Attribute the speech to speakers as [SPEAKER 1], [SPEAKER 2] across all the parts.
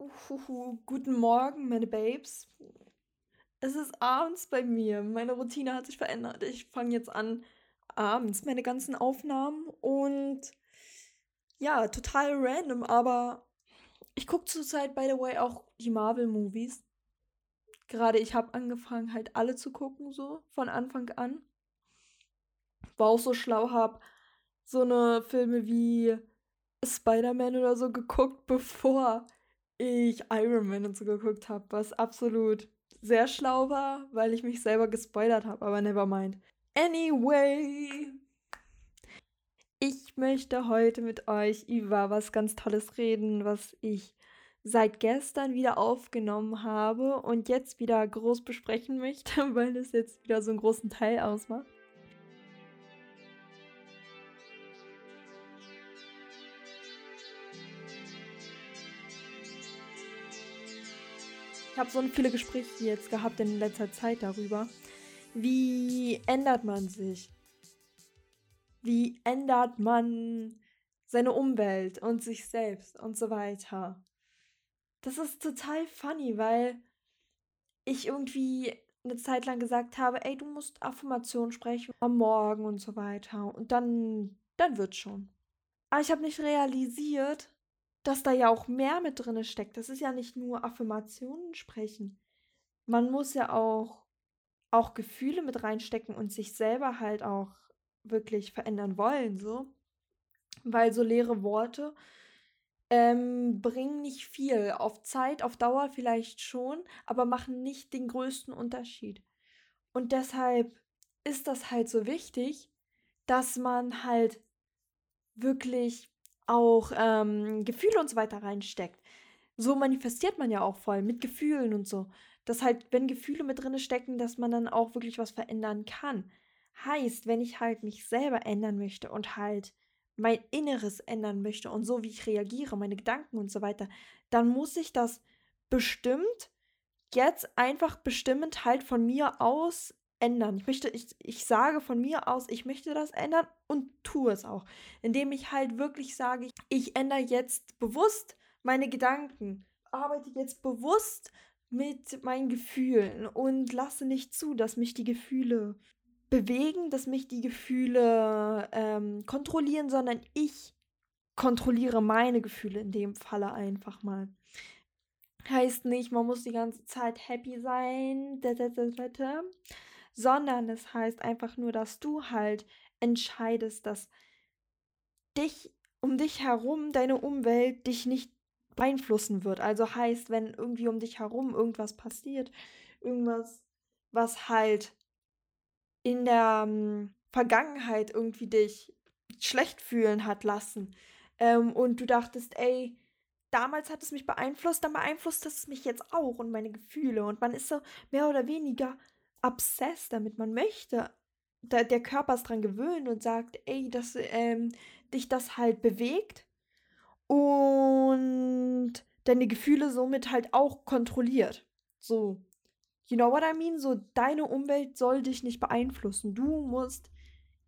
[SPEAKER 1] Uhuhu, guten Morgen, meine Babes. Es ist abends bei mir. Meine Routine hat sich verändert. Ich fange jetzt an, abends meine ganzen Aufnahmen und ja, total random, aber ich gucke zurzeit, by the way, auch die Marvel-Movies. Gerade ich habe angefangen, halt alle zu gucken, so von Anfang an. War auch so schlau, hab so eine Filme wie Spider-Man oder so geguckt, bevor ich Iron Man und so geguckt habe, was absolut sehr schlau war, weil ich mich selber gespoilert habe, aber never mind. Anyway, ich möchte heute mit euch über was ganz Tolles reden, was ich seit gestern wieder aufgenommen habe und jetzt wieder groß besprechen möchte, weil es jetzt wieder so einen großen Teil ausmacht. Ich habe so viele Gespräche jetzt gehabt in letzter Zeit darüber. Wie ändert man sich? Wie ändert man seine Umwelt und sich selbst und so weiter? Das ist total funny, weil ich irgendwie eine Zeit lang gesagt habe, ey, du musst Affirmation sprechen am Morgen und so weiter. Und dann, dann wird schon. Aber ich habe nicht realisiert, dass da ja auch mehr mit drin steckt. Das ist ja nicht nur Affirmationen sprechen. Man muss ja auch, auch Gefühle mit reinstecken und sich selber halt auch wirklich verändern wollen, so. Weil so leere Worte ähm, bringen nicht viel. Auf Zeit, auf Dauer vielleicht schon, aber machen nicht den größten Unterschied. Und deshalb ist das halt so wichtig, dass man halt wirklich auch ähm, Gefühle und so weiter reinsteckt. So manifestiert man ja auch voll mit Gefühlen und so. Dass halt, wenn Gefühle mit drin stecken, dass man dann auch wirklich was verändern kann. Heißt, wenn ich halt mich selber ändern möchte und halt mein Inneres ändern möchte und so wie ich reagiere, meine Gedanken und so weiter, dann muss ich das bestimmt jetzt einfach bestimmend halt von mir aus ändern. Ich möchte, ich, ich sage von mir aus, ich möchte das ändern und tue es auch. Indem ich halt wirklich sage, ich ändere jetzt bewusst meine Gedanken, arbeite jetzt bewusst mit meinen Gefühlen und lasse nicht zu, dass mich die Gefühle bewegen, dass mich die Gefühle ähm, kontrollieren, sondern ich kontrolliere meine Gefühle in dem Falle einfach mal. Heißt nicht, man muss die ganze Zeit happy sein, sondern es heißt einfach nur, dass du halt entscheidest, dass dich um dich herum, deine Umwelt dich nicht beeinflussen wird. Also heißt, wenn irgendwie um dich herum irgendwas passiert, irgendwas, was halt in der ähm, Vergangenheit irgendwie dich schlecht fühlen hat lassen ähm, und du dachtest, ey, damals hat es mich beeinflusst, dann beeinflusst es mich jetzt auch und meine Gefühle und man ist so mehr oder weniger obsessed damit. Man möchte, da, der Körper ist dran gewöhnt und sagt, ey, dass ähm, dich das halt bewegt und deine Gefühle somit halt auch kontrolliert. So, you know what I mean? So, deine Umwelt soll dich nicht beeinflussen. Du musst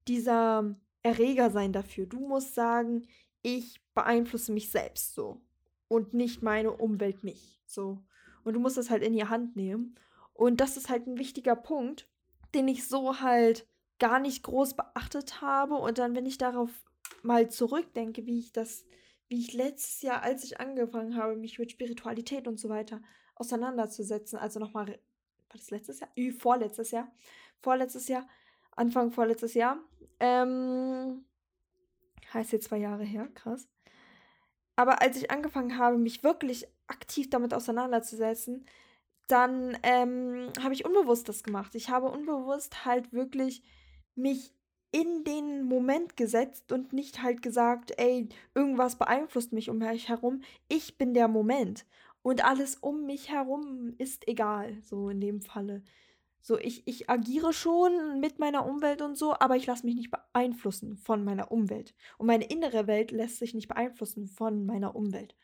[SPEAKER 1] dieser Erreger sein dafür. Du musst sagen, ich beeinflusse mich selbst so und nicht meine Umwelt mich. So. Und du musst das halt in die Hand nehmen. Und das ist halt ein wichtiger Punkt, den ich so halt gar nicht groß beachtet habe. Und dann, wenn ich darauf mal zurückdenke, wie ich das, wie ich letztes Jahr, als ich angefangen habe, mich mit Spiritualität und so weiter auseinanderzusetzen, also nochmal, war das letztes Jahr? Ü, vorletztes Jahr. Vorletztes Jahr, Anfang vorletztes Jahr. Ähm, heißt jetzt zwei Jahre her, krass. Aber als ich angefangen habe, mich wirklich aktiv damit auseinanderzusetzen, dann ähm, habe ich unbewusst das gemacht. Ich habe unbewusst halt wirklich mich in den Moment gesetzt und nicht halt gesagt, ey, irgendwas beeinflusst mich um mich herum. Ich bin der Moment. Und alles um mich herum ist egal, so in dem Falle. So, ich, ich agiere schon mit meiner Umwelt und so, aber ich lasse mich nicht beeinflussen von meiner Umwelt. Und meine innere Welt lässt sich nicht beeinflussen von meiner Umwelt.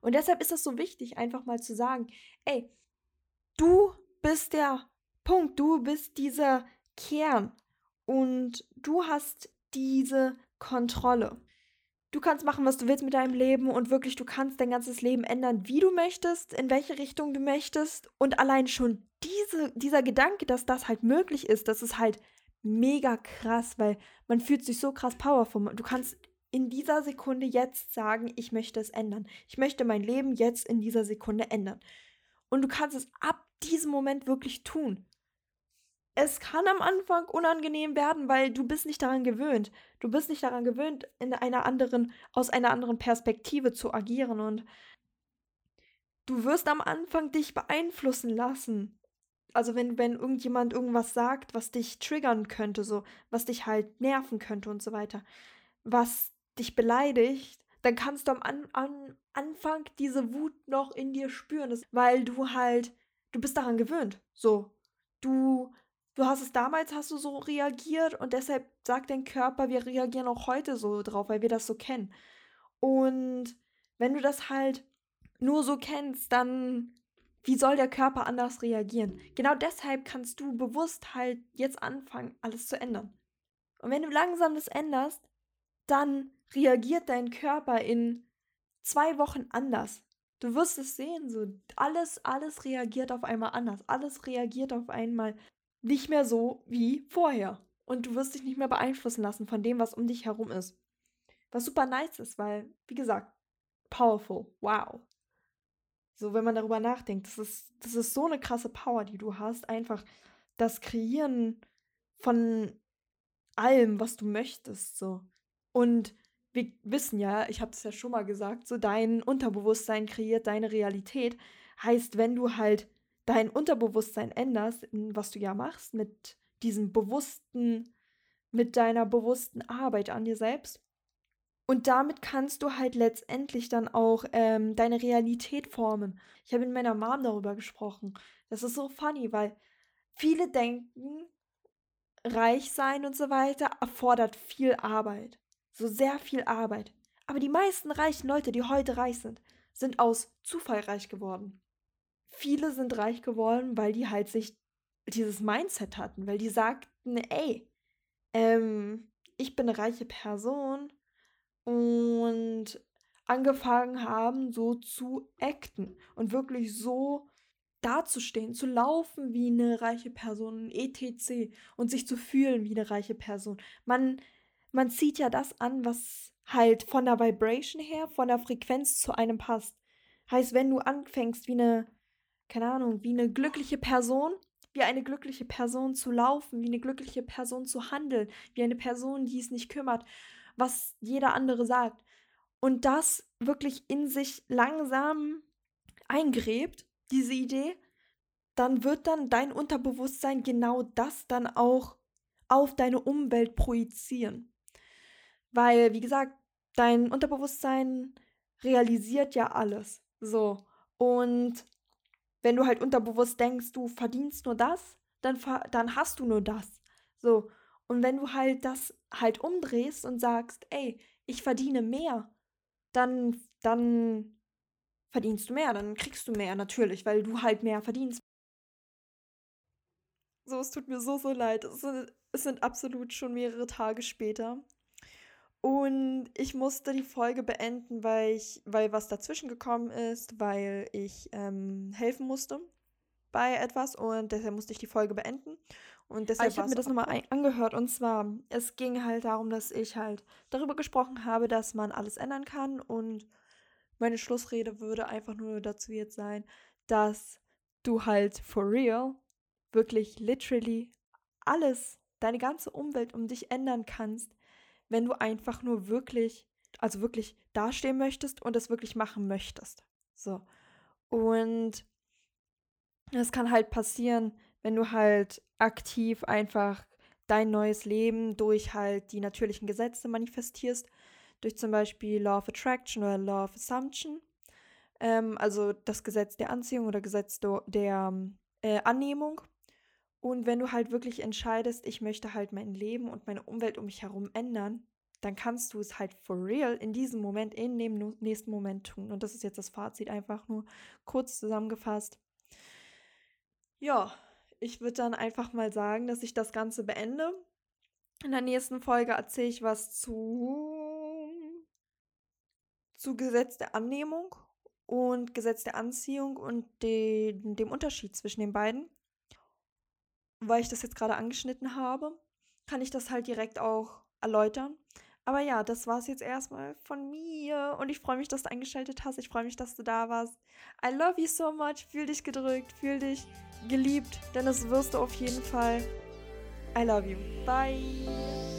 [SPEAKER 1] Und deshalb ist es so wichtig, einfach mal zu sagen, ey, Du bist der Punkt, du bist dieser Kern und du hast diese Kontrolle. Du kannst machen, was du willst mit deinem Leben und wirklich, du kannst dein ganzes Leben ändern, wie du möchtest, in welche Richtung du möchtest. Und allein schon diese, dieser Gedanke, dass das halt möglich ist, das ist halt mega krass, weil man fühlt sich so krass powerful. Du kannst in dieser Sekunde jetzt sagen, ich möchte es ändern. Ich möchte mein Leben jetzt in dieser Sekunde ändern. Und du kannst es ab diesem Moment wirklich tun es kann am Anfang unangenehm werden, weil du bist nicht daran gewöhnt. Du bist nicht daran gewöhnt, in einer anderen, aus einer anderen Perspektive zu agieren und du wirst am Anfang dich beeinflussen lassen. Also wenn, wenn irgendjemand irgendwas sagt, was dich triggern könnte, so, was dich halt nerven könnte und so weiter, was dich beleidigt, dann kannst du am an, an Anfang diese Wut noch in dir spüren, das, weil du halt, du bist daran gewöhnt. So, du du hast es damals, hast du so reagiert und deshalb sagt dein Körper, wir reagieren auch heute so drauf, weil wir das so kennen. Und wenn du das halt nur so kennst, dann wie soll der Körper anders reagieren? Genau deshalb kannst du bewusst halt jetzt anfangen, alles zu ändern. Und wenn du langsam das änderst, dann reagiert dein Körper in zwei Wochen anders. Du wirst es sehen, so alles, alles reagiert auf einmal anders. Alles reagiert auf einmal nicht mehr so wie vorher. Und du wirst dich nicht mehr beeinflussen lassen von dem, was um dich herum ist. Was super nice ist, weil, wie gesagt, powerful. Wow. So, wenn man darüber nachdenkt, das ist, das ist so eine krasse Power, die du hast. Einfach das Kreieren von allem, was du möchtest. So. Und wir wissen ja, ich habe es ja schon mal gesagt, so dein Unterbewusstsein kreiert deine Realität. Heißt, wenn du halt dein Unterbewusstsein änderst, was du ja machst, mit diesem bewussten, mit deiner bewussten Arbeit an dir selbst. Und damit kannst du halt letztendlich dann auch ähm, deine Realität formen. Ich habe mit meiner Mom darüber gesprochen. Das ist so funny, weil viele denken, reich sein und so weiter erfordert viel Arbeit. So sehr viel Arbeit. Aber die meisten reichen Leute, die heute reich sind, sind aus Zufall reich geworden viele sind reich geworden, weil die halt sich dieses Mindset hatten, weil die sagten, ey, ähm, ich bin eine reiche Person und angefangen haben, so zu acten und wirklich so dazustehen, zu laufen wie eine reiche Person, etc. und sich zu fühlen wie eine reiche Person. Man, man zieht ja das an, was halt von der Vibration her, von der Frequenz zu einem passt. Heißt, wenn du anfängst wie eine keine Ahnung, wie eine glückliche Person, wie eine glückliche Person zu laufen, wie eine glückliche Person zu handeln, wie eine Person, die es nicht kümmert, was jeder andere sagt. Und das wirklich in sich langsam eingräbt, diese Idee, dann wird dann dein Unterbewusstsein genau das dann auch auf deine Umwelt projizieren. Weil, wie gesagt, dein Unterbewusstsein realisiert ja alles. So. Und wenn du halt unterbewusst denkst, du verdienst nur das, dann, dann hast du nur das. So. Und wenn du halt das halt umdrehst und sagst, ey, ich verdiene mehr, dann, dann verdienst du mehr, dann kriegst du mehr natürlich, weil du halt mehr verdienst. So, es tut mir so, so leid. Es sind, es sind absolut schon mehrere Tage später. Und ich musste die Folge beenden, weil ich, weil was dazwischen gekommen ist, weil ich ähm, helfen musste bei etwas und deshalb musste ich die Folge beenden. Und deshalb ich habe mir das nochmal angehört und zwar, es ging halt darum, dass ich halt darüber gesprochen habe, dass man alles ändern kann und meine Schlussrede würde einfach nur dazu jetzt sein, dass du halt for real wirklich literally alles, deine ganze Umwelt um dich ändern kannst, wenn du einfach nur wirklich, also wirklich dastehen möchtest und das wirklich machen möchtest. So. Und es kann halt passieren, wenn du halt aktiv einfach dein neues Leben durch halt die natürlichen Gesetze manifestierst, durch zum Beispiel Law of Attraction oder Law of Assumption, ähm, also das Gesetz der Anziehung oder Gesetz der äh, Annehmung. Und wenn du halt wirklich entscheidest, ich möchte halt mein Leben und meine Umwelt um mich herum ändern, dann kannst du es halt for real in diesem Moment, in dem nächsten Moment tun. Und das ist jetzt das Fazit einfach nur kurz zusammengefasst. Ja, ich würde dann einfach mal sagen, dass ich das Ganze beende. In der nächsten Folge erzähle ich was zu zu Gesetz der Annehmung und Gesetz der Anziehung und den, dem Unterschied zwischen den beiden. Weil ich das jetzt gerade angeschnitten habe, kann ich das halt direkt auch erläutern. Aber ja, das war es jetzt erstmal von mir. Und ich freue mich, dass du eingeschaltet hast. Ich freue mich, dass du da warst. I love you so much. Fühl dich gedrückt, fühl dich geliebt, denn das wirst du auf jeden Fall. I love you. Bye.